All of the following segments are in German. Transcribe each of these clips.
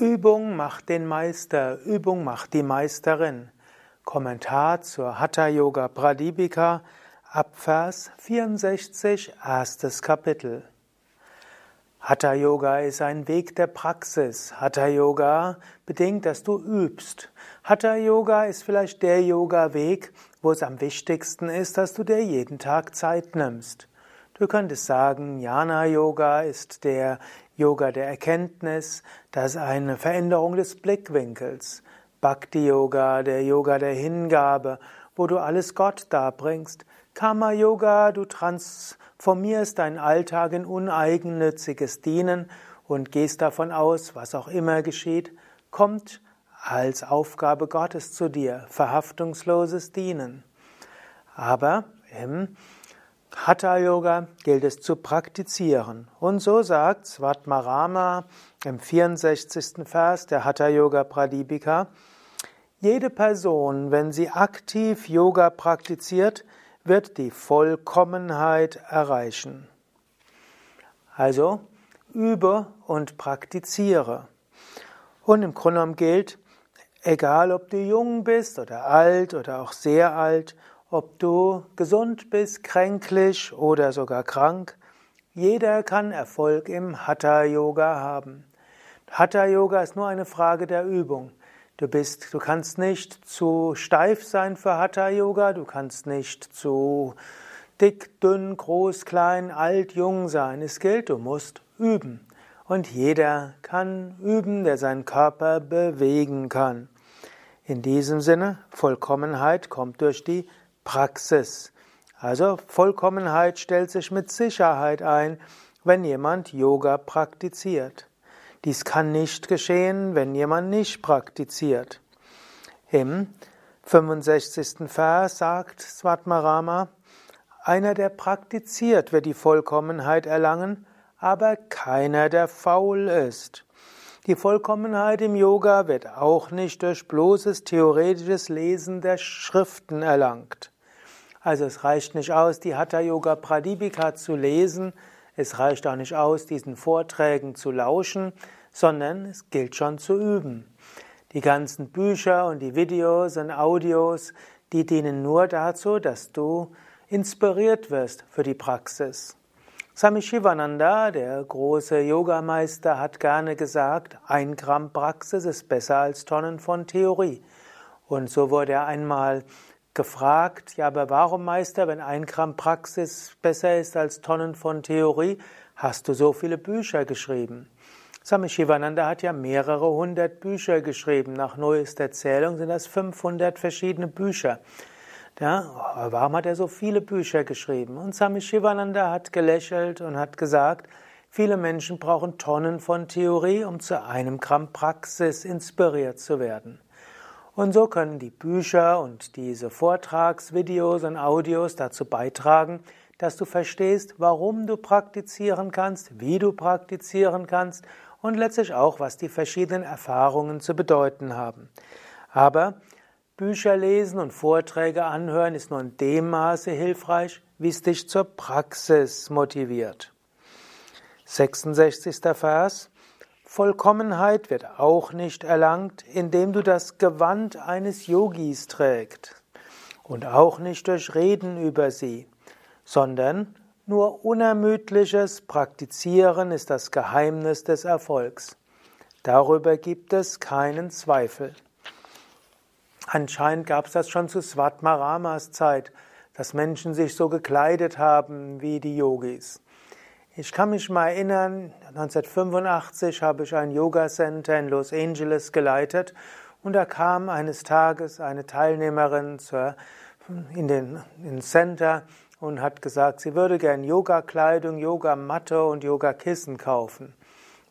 Übung macht den Meister, Übung macht die Meisterin. Kommentar zur Hatha Yoga Pradipika ab Vers 64, erstes Kapitel. Hatha Yoga ist ein Weg der Praxis. Hatha Yoga bedingt, dass du übst. Hatha Yoga ist vielleicht der Yoga-Weg, wo es am wichtigsten ist, dass du dir jeden Tag Zeit nimmst. Du könntest sagen, Jnana Yoga ist der Yoga der Erkenntnis, das ist eine Veränderung des Blickwinkels. Bhakti Yoga, der Yoga der Hingabe, wo du alles Gott darbringst. Karma Yoga, du transformierst deinen Alltag in uneigennütziges Dienen und gehst davon aus, was auch immer geschieht, kommt als Aufgabe Gottes zu dir, verhaftungsloses Dienen. Aber im Hatha Yoga gilt es zu praktizieren. Und so sagt Svatmarama im 64. Vers der Hatha Yoga Pradipika, jede Person, wenn sie aktiv Yoga praktiziert, wird die Vollkommenheit erreichen. Also übe und praktiziere. Und im Grunde genommen gilt, egal ob du jung bist oder alt oder auch sehr alt ob du gesund bist, kränklich oder sogar krank, jeder kann Erfolg im Hatha Yoga haben. Hatha Yoga ist nur eine Frage der Übung. Du bist, du kannst nicht zu steif sein für Hatha Yoga, du kannst nicht zu dick, dünn, groß, klein, alt, jung sein. Es gilt, du musst üben. Und jeder kann üben, der seinen Körper bewegen kann. In diesem Sinne, Vollkommenheit kommt durch die Praxis. Also Vollkommenheit stellt sich mit Sicherheit ein, wenn jemand Yoga praktiziert. Dies kann nicht geschehen, wenn jemand nicht praktiziert. Im 65. Vers sagt Svatmarama, einer, der praktiziert, wird die Vollkommenheit erlangen, aber keiner, der faul ist. Die Vollkommenheit im Yoga wird auch nicht durch bloßes theoretisches Lesen der Schriften erlangt. Also es reicht nicht aus, die Hatha Yoga Pradipika zu lesen, es reicht auch nicht aus, diesen Vorträgen zu lauschen, sondern es gilt schon zu üben. Die ganzen Bücher und die Videos und Audios, die dienen nur dazu, dass du inspiriert wirst für die Praxis. Swami Shivananda, der große Yogameister, hat gerne gesagt, ein Gramm Praxis ist besser als Tonnen von Theorie. Und so wurde er einmal gefragt, ja, aber warum, Meister, wenn ein Gramm Praxis besser ist als Tonnen von Theorie, hast du so viele Bücher geschrieben? Swami Shivananda hat ja mehrere hundert Bücher geschrieben. Nach neuester Zählung sind das 500 verschiedene Bücher. Ja, warum hat er so viele Bücher geschrieben? Und Swami Shivananda hat gelächelt und hat gesagt, viele Menschen brauchen Tonnen von Theorie, um zu einem Gramm Praxis inspiriert zu werden. Und so können die Bücher und diese Vortragsvideos und Audios dazu beitragen, dass du verstehst, warum du praktizieren kannst, wie du praktizieren kannst und letztlich auch, was die verschiedenen Erfahrungen zu bedeuten haben. Aber Bücher lesen und Vorträge anhören ist nur in dem Maße hilfreich, wie es dich zur Praxis motiviert. 66. Vers Vollkommenheit wird auch nicht erlangt, indem du das Gewand eines Yogis trägst und auch nicht durch Reden über sie, sondern nur unermüdliches Praktizieren ist das Geheimnis des Erfolgs. Darüber gibt es keinen Zweifel. Anscheinend gab es das schon zu Svatmaramas Zeit, dass Menschen sich so gekleidet haben wie die Yogis. Ich kann mich mal erinnern, 1985 habe ich ein Yoga Center in Los Angeles geleitet und da kam eines Tages eine Teilnehmerin zur, in den in Center und hat gesagt, sie würde gern Yoga-Kleidung, Yoga-Matte und Yoga-Kissen kaufen.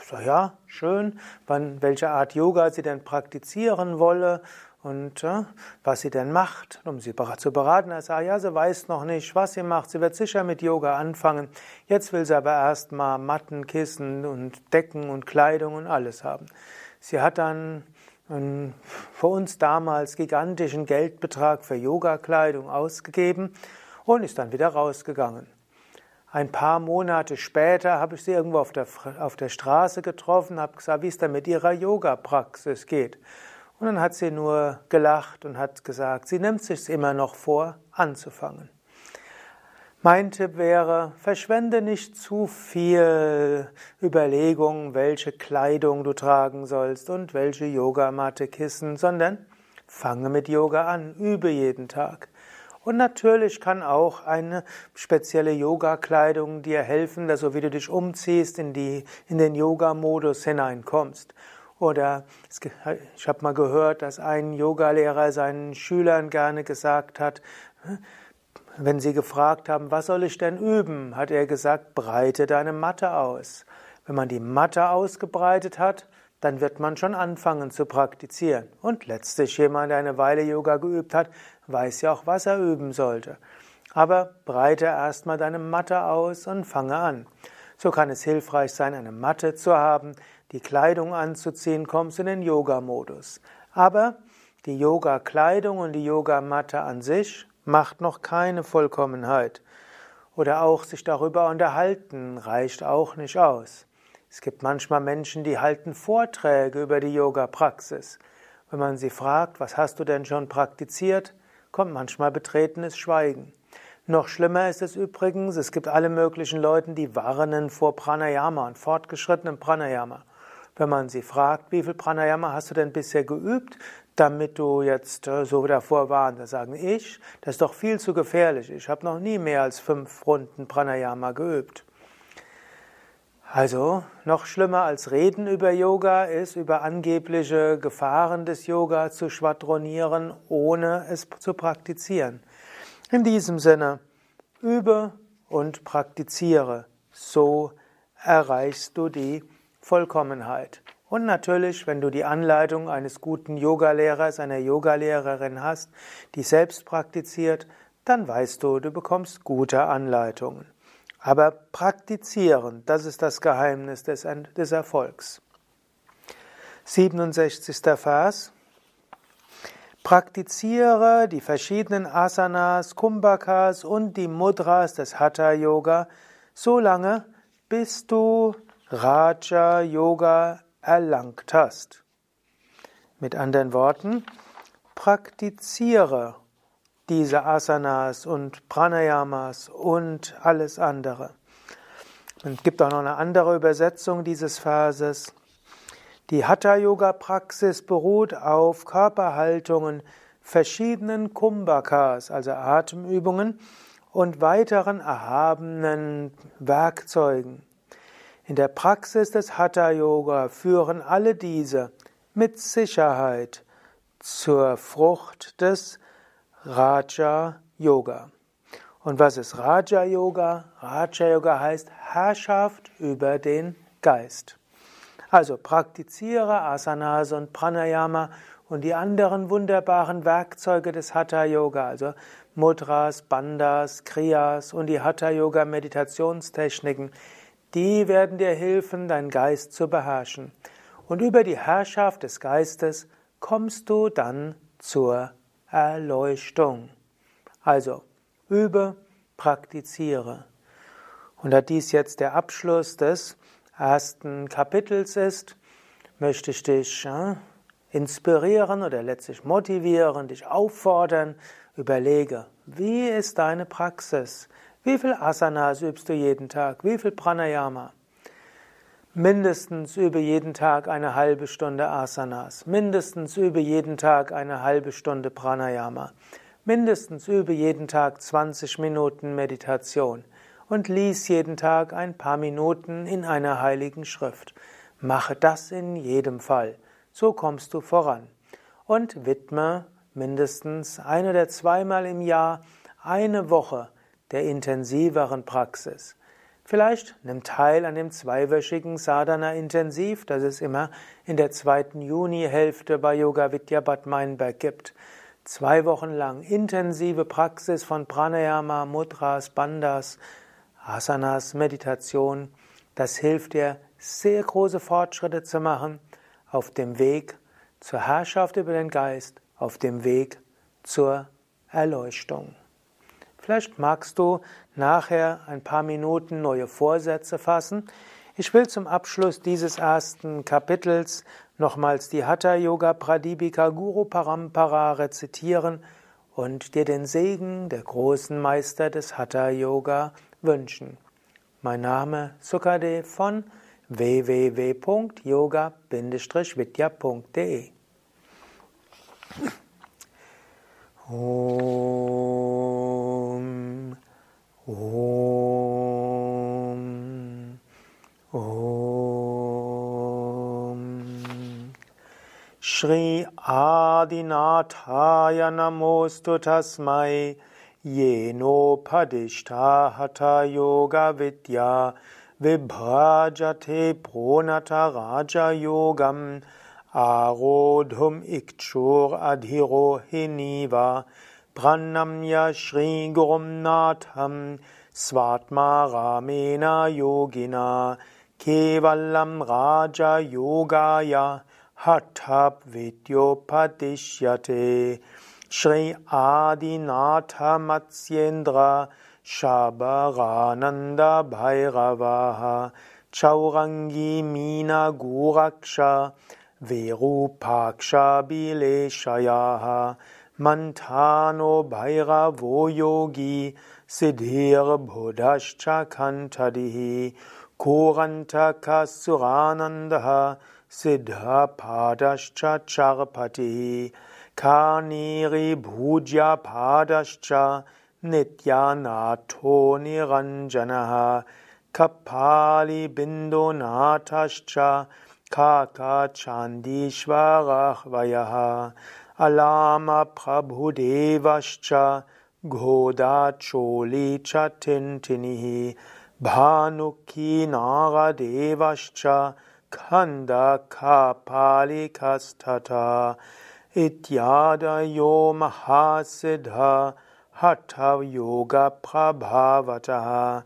Ich sage, ja, schön, wann, welche Art Yoga sie denn praktizieren wolle und äh, was sie denn macht, um sie zu beraten. Er sagt, ja, sie weiß noch nicht, was sie macht. Sie wird sicher mit Yoga anfangen. Jetzt will sie aber erst mal Matten, Kissen und Decken und Kleidung und alles haben. Sie hat dann einen für uns damals gigantischen Geldbetrag für Yoga-Kleidung ausgegeben und ist dann wieder rausgegangen. Ein paar Monate später habe ich sie irgendwo auf der, auf der Straße getroffen, habe gesagt, wie es denn mit ihrer Yoga-Praxis geht. Und dann hat sie nur gelacht und hat gesagt, sie nimmt sich immer noch vor, anzufangen. Mein Tipp wäre, verschwende nicht zu viel Überlegung, welche Kleidung du tragen sollst und welche Yogamatte, Kissen, sondern fange mit Yoga an, übe jeden Tag. Und natürlich kann auch eine spezielle Yoga-Kleidung dir helfen, dass so wie du dich umziehst, in, die, in den Yoga-Modus hineinkommst. Oder ich habe mal gehört, dass ein Yogalehrer seinen Schülern gerne gesagt hat, wenn sie gefragt haben, was soll ich denn üben, hat er gesagt, breite deine Matte aus. Wenn man die Matte ausgebreitet hat, dann wird man schon anfangen zu praktizieren. Und letztlich jemand, der eine Weile Yoga geübt hat, weiß ja auch, was er üben sollte. Aber breite erstmal deine Matte aus und fange an. So kann es hilfreich sein, eine Matte zu haben, die Kleidung anzuziehen, kommst in den Yoga-Modus. Aber die Yoga-Kleidung und die Yogamatte an sich macht noch keine Vollkommenheit. Oder auch sich darüber unterhalten reicht auch nicht aus. Es gibt manchmal Menschen, die halten Vorträge über die Yoga-Praxis. Wenn man sie fragt, was hast du denn schon praktiziert, kommt manchmal betretenes Schweigen. Noch schlimmer ist es übrigens, es gibt alle möglichen Leute, die warnen vor Pranayama und fortgeschrittenem Pranayama. Wenn man sie fragt, wie viel Pranayama hast du denn bisher geübt, damit du jetzt äh, so davor warnst, da sagen ich, das ist doch viel zu gefährlich. Ich habe noch nie mehr als fünf Runden Pranayama geübt. Also noch schlimmer als Reden über Yoga ist, über angebliche Gefahren des Yoga zu schwadronieren, ohne es zu praktizieren. In diesem Sinne, übe und praktiziere. So erreichst du die Vollkommenheit. Und natürlich, wenn du die Anleitung eines guten Yogalehrers, einer Yogalehrerin hast, die selbst praktiziert, dann weißt du, du bekommst gute Anleitungen. Aber praktizieren, das ist das Geheimnis des, des Erfolgs. 67. Vers. Praktiziere die verschiedenen Asanas, Kumbhakas und die Mudras des Hatha Yoga so lange, bis du Raja Yoga erlangt hast. Mit anderen Worten, praktiziere diese Asanas und Pranayamas und alles andere. Es gibt auch noch eine andere Übersetzung dieses Verses. Die Hatha-Yoga-Praxis beruht auf Körperhaltungen, verschiedenen Kumbhakas, also Atemübungen, und weiteren erhabenen Werkzeugen. In der Praxis des Hatha-Yoga führen alle diese mit Sicherheit zur Frucht des Raja Yoga. Und was ist Raja Yoga? Raja Yoga heißt Herrschaft über den Geist. Also praktiziere Asanas und Pranayama und die anderen wunderbaren Werkzeuge des Hatha Yoga, also Mudras, Bandhas, Kriyas und die Hatha Yoga Meditationstechniken, die werden dir helfen, deinen Geist zu beherrschen. Und über die Herrschaft des Geistes kommst du dann zur Erleuchtung. Also übe, praktiziere. Und da dies jetzt der Abschluss des ersten Kapitels ist, möchte ich dich äh, inspirieren oder letztlich motivieren, dich auffordern, überlege, wie ist deine Praxis? Wie viel Asanas übst du jeden Tag? Wie viel Pranayama? Mindestens übe jeden Tag eine halbe Stunde Asanas. Mindestens übe jeden Tag eine halbe Stunde Pranayama. Mindestens übe jeden Tag 20 Minuten Meditation. Und lies jeden Tag ein paar Minuten in einer heiligen Schrift. Mache das in jedem Fall. So kommst du voran. Und widme mindestens ein oder zweimal im Jahr eine Woche der intensiveren Praxis. Vielleicht nimm teil an dem zweiwöchigen Sadhana Intensiv, das es immer in der zweiten Junihälfte bei Yoga Vidya Bad Meinberg gibt. Zwei Wochen lang intensive Praxis von Pranayama, Mudras, Bandhas, Asanas, Meditation. Das hilft dir, sehr große Fortschritte zu machen auf dem Weg zur Herrschaft über den Geist, auf dem Weg zur Erleuchtung. Vielleicht magst du nachher ein paar Minuten neue Vorsätze fassen. Ich will zum Abschluss dieses ersten Kapitels nochmals die Hatha Yoga Pradipika Guru Parampara rezitieren und dir den Segen der großen Meister des Hatha Yoga wünschen. Mein Name Sukadev von www.yoga-vidya.de Om Shri Adinathaya Namostu Tasmai Yeno Padishta Hatha Yoga Vidya Vibhajate Pronata Raja Yogam Arodhum Ikchur Adhiro Hiniva Pranamya Shri Gurum Natham Svatma Ramena Yogina Kevalam Raja Yogaya Hattab Vidyopadishyate Shri Adinatha Matsyendra Shabarananda Bhairavaha Chaurangi Mina Guraksha Verupaksha Bileshayaha Mantano Bhairavo Yogi Siddhir Buddhascha Kantadihi Korantaka Suranandaha Siddha Padascha Charpatihi Karniri Bhujya Padascha Nityanatho Niranjanaha Kapali Bindonatascha Kaka Chandishvarahvayaha Alama Prabhudevascha Goda Choli Chatintinihi Bhanuki Naradevascha Kanda Kapali Kastata Ityada Yo Mahasiddha Hatha Yoga Prabhavataha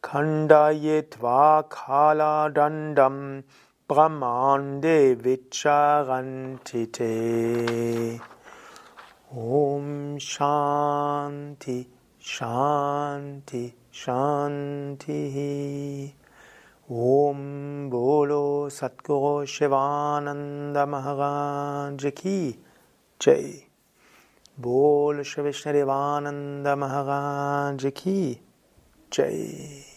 Kandayitva Kala Dandam Brahmande Vicharantite Om Shanti Shanti Shanti Om Bolo Satguru Shivananda Maharaj Ki Jai बोल श्री विष्णु देवानंद महाराज की जय